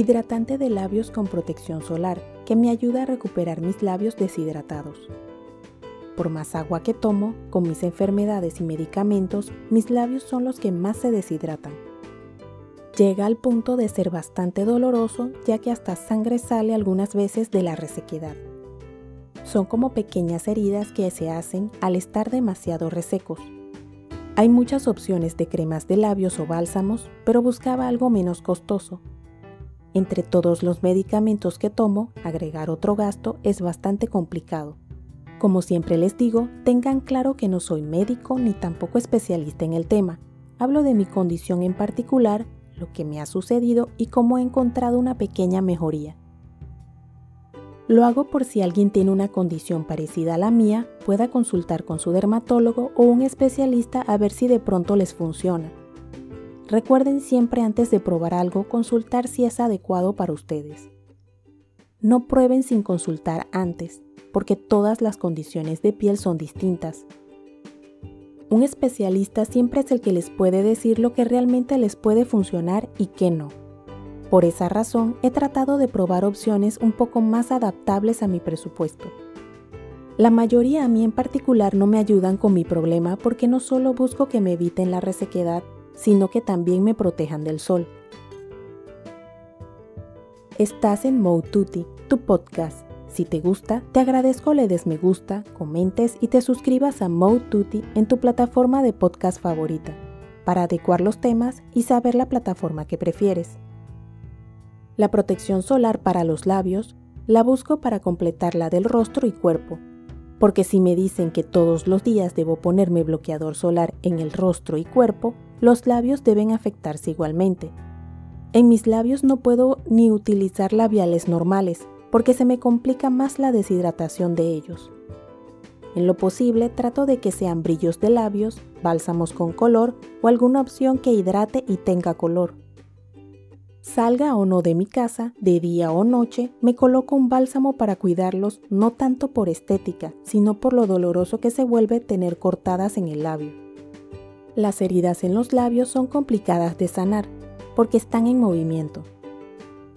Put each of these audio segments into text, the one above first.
hidratante de labios con protección solar que me ayuda a recuperar mis labios deshidratados. Por más agua que tomo, con mis enfermedades y medicamentos, mis labios son los que más se deshidratan. Llega al punto de ser bastante doloroso ya que hasta sangre sale algunas veces de la resequedad. Son como pequeñas heridas que se hacen al estar demasiado resecos. Hay muchas opciones de cremas de labios o bálsamos, pero buscaba algo menos costoso entre todos los medicamentos que tomo, agregar otro gasto es bastante complicado. Como siempre les digo, tengan claro que no soy médico ni tampoco especialista en el tema. Hablo de mi condición en particular, lo que me ha sucedido y cómo he encontrado una pequeña mejoría. Lo hago por si alguien tiene una condición parecida a la mía, pueda consultar con su dermatólogo o un especialista a ver si de pronto les funciona. Recuerden siempre antes de probar algo consultar si es adecuado para ustedes. No prueben sin consultar antes, porque todas las condiciones de piel son distintas. Un especialista siempre es el que les puede decir lo que realmente les puede funcionar y qué no. Por esa razón he tratado de probar opciones un poco más adaptables a mi presupuesto. La mayoría a mí en particular no me ayudan con mi problema porque no solo busco que me eviten la resequedad, sino que también me protejan del sol. Estás en Moututi, tu podcast. Si te gusta, te agradezco le des me gusta, comentes y te suscribas a Moututi en tu plataforma de podcast favorita, para adecuar los temas y saber la plataforma que prefieres. La protección solar para los labios la busco para completar la del rostro y cuerpo, porque si me dicen que todos los días debo ponerme bloqueador solar en el rostro y cuerpo, los labios deben afectarse igualmente. En mis labios no puedo ni utilizar labiales normales, porque se me complica más la deshidratación de ellos. En lo posible trato de que sean brillos de labios, bálsamos con color o alguna opción que hidrate y tenga color. Salga o no de mi casa, de día o noche, me coloco un bálsamo para cuidarlos no tanto por estética, sino por lo doloroso que se vuelve tener cortadas en el labio. Las heridas en los labios son complicadas de sanar porque están en movimiento.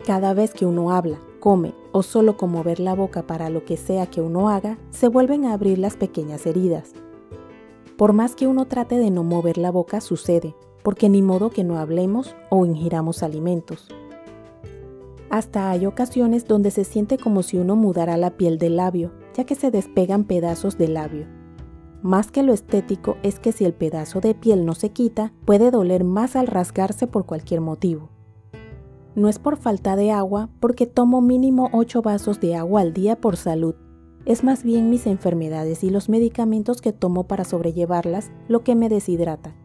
Cada vez que uno habla, come o solo con mover la boca para lo que sea que uno haga, se vuelven a abrir las pequeñas heridas. Por más que uno trate de no mover la boca, sucede, porque ni modo que no hablemos o ingiramos alimentos. Hasta hay ocasiones donde se siente como si uno mudara la piel del labio, ya que se despegan pedazos del labio. Más que lo estético es que si el pedazo de piel no se quita, puede doler más al rasgarse por cualquier motivo. No es por falta de agua, porque tomo mínimo 8 vasos de agua al día por salud. Es más bien mis enfermedades y los medicamentos que tomo para sobrellevarlas lo que me deshidrata.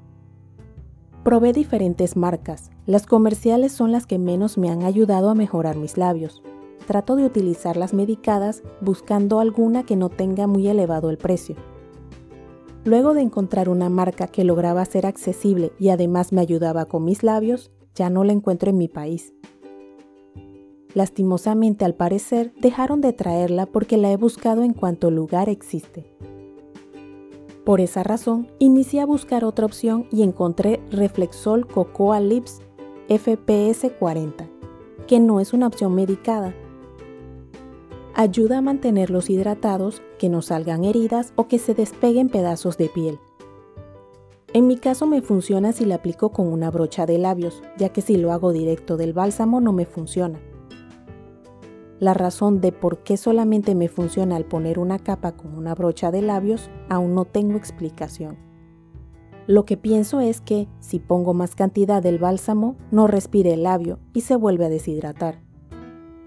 Probé diferentes marcas. Las comerciales son las que menos me han ayudado a mejorar mis labios. Trato de utilizar las medicadas buscando alguna que no tenga muy elevado el precio. Luego de encontrar una marca que lograba ser accesible y además me ayudaba con mis labios, ya no la encuentro en mi país. Lastimosamente, al parecer, dejaron de traerla porque la he buscado en cuanto lugar existe. Por esa razón, inicié a buscar otra opción y encontré Reflexol Cocoa Lips FPS 40, que no es una opción medicada, ayuda a mantenerlos hidratados, que no salgan heridas o que se despeguen pedazos de piel. En mi caso me funciona si la aplico con una brocha de labios, ya que si lo hago directo del bálsamo no me funciona. La razón de por qué solamente me funciona al poner una capa con una brocha de labios aún no tengo explicación. Lo que pienso es que si pongo más cantidad del bálsamo no respire el labio y se vuelve a deshidratar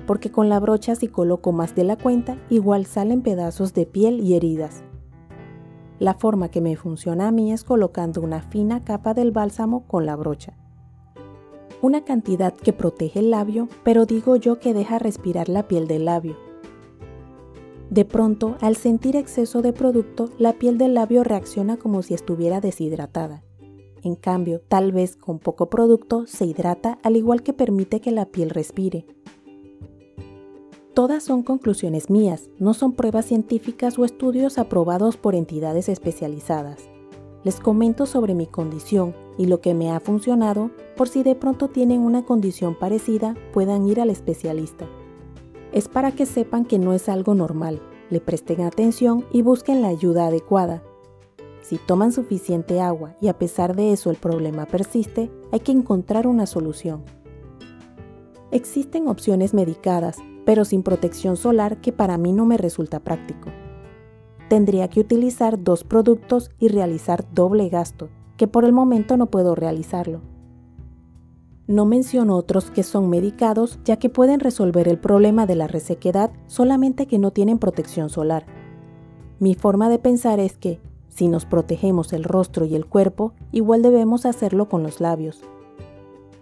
porque con la brocha si coloco más de la cuenta, igual salen pedazos de piel y heridas. La forma que me funciona a mí es colocando una fina capa del bálsamo con la brocha. Una cantidad que protege el labio, pero digo yo que deja respirar la piel del labio. De pronto, al sentir exceso de producto, la piel del labio reacciona como si estuviera deshidratada. En cambio, tal vez con poco producto se hidrata al igual que permite que la piel respire. Todas son conclusiones mías, no son pruebas científicas o estudios aprobados por entidades especializadas. les comento sobre mi condición y lo que me ha funcionado por si de pronto tienen una condición parecida puedan ir al especialista. Es para que sepan que no es algo normal, le presten atención y busquen la ayuda adecuada. Si toman suficiente agua y a pesar de eso el problema persiste, hay que encontrar una solución. Existen opciones medicadas, pero sin protección solar que para mí no me resulta práctico. Tendría que utilizar dos productos y realizar doble gasto, que por el momento no puedo realizarlo. No menciono otros que son medicados ya que pueden resolver el problema de la resequedad solamente que no tienen protección solar. Mi forma de pensar es que, si nos protegemos el rostro y el cuerpo, igual debemos hacerlo con los labios.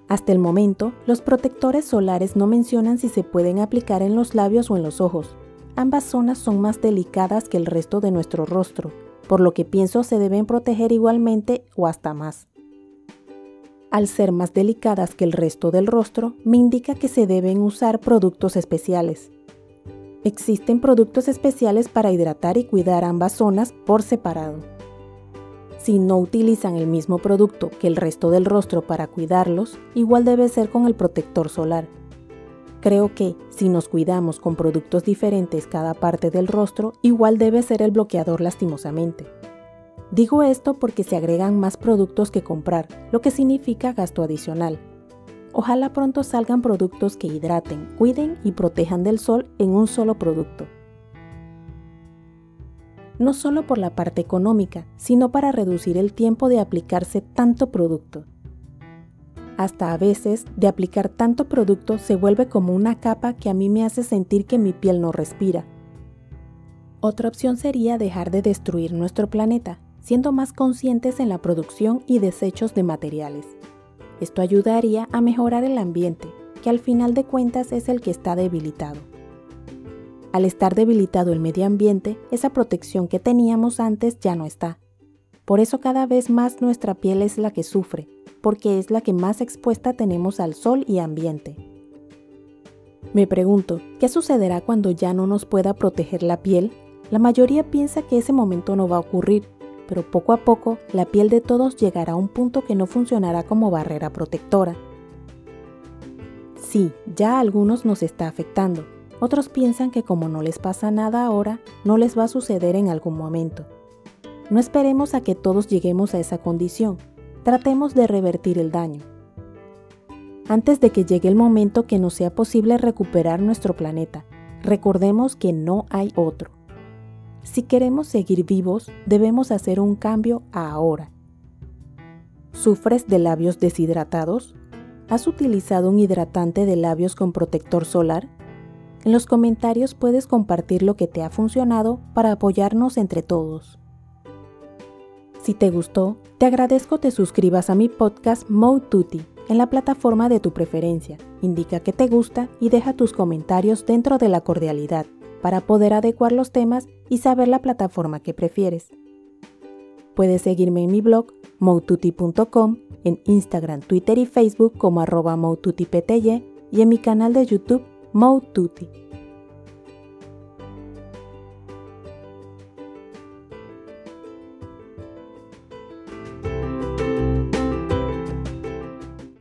Hasta el momento, los protectores solares no mencionan si se pueden aplicar en los labios o en los ojos. Ambas zonas son más delicadas que el resto de nuestro rostro, por lo que pienso se deben proteger igualmente o hasta más. Al ser más delicadas que el resto del rostro, me indica que se deben usar productos especiales. Existen productos especiales para hidratar y cuidar ambas zonas por separado. Si no utilizan el mismo producto que el resto del rostro para cuidarlos, igual debe ser con el protector solar. Creo que, si nos cuidamos con productos diferentes cada parte del rostro, igual debe ser el bloqueador lastimosamente. Digo esto porque se agregan más productos que comprar, lo que significa gasto adicional. Ojalá pronto salgan productos que hidraten, cuiden y protejan del sol en un solo producto no solo por la parte económica, sino para reducir el tiempo de aplicarse tanto producto. Hasta a veces, de aplicar tanto producto se vuelve como una capa que a mí me hace sentir que mi piel no respira. Otra opción sería dejar de destruir nuestro planeta, siendo más conscientes en la producción y desechos de materiales. Esto ayudaría a mejorar el ambiente, que al final de cuentas es el que está debilitado. Al estar debilitado el medio ambiente, esa protección que teníamos antes ya no está. Por eso cada vez más nuestra piel es la que sufre, porque es la que más expuesta tenemos al sol y ambiente. Me pregunto, ¿qué sucederá cuando ya no nos pueda proteger la piel? La mayoría piensa que ese momento no va a ocurrir, pero poco a poco la piel de todos llegará a un punto que no funcionará como barrera protectora. Sí, ya a algunos nos está afectando, otros piensan que como no les pasa nada ahora, no les va a suceder en algún momento. No esperemos a que todos lleguemos a esa condición. Tratemos de revertir el daño. Antes de que llegue el momento que no sea posible recuperar nuestro planeta, recordemos que no hay otro. Si queremos seguir vivos, debemos hacer un cambio ahora. ¿Sufres de labios deshidratados? ¿Has utilizado un hidratante de labios con protector solar? En los comentarios puedes compartir lo que te ha funcionado para apoyarnos entre todos. Si te gustó, te agradezco te suscribas a mi podcast Mode Tutti en la plataforma de tu preferencia. Indica que te gusta y deja tus comentarios dentro de la cordialidad para poder adecuar los temas y saber la plataforma que prefieres. Puedes seguirme en mi blog moututi.com, en Instagram, Twitter y Facebook como arroba y en mi canal de YouTube Mo Tutti.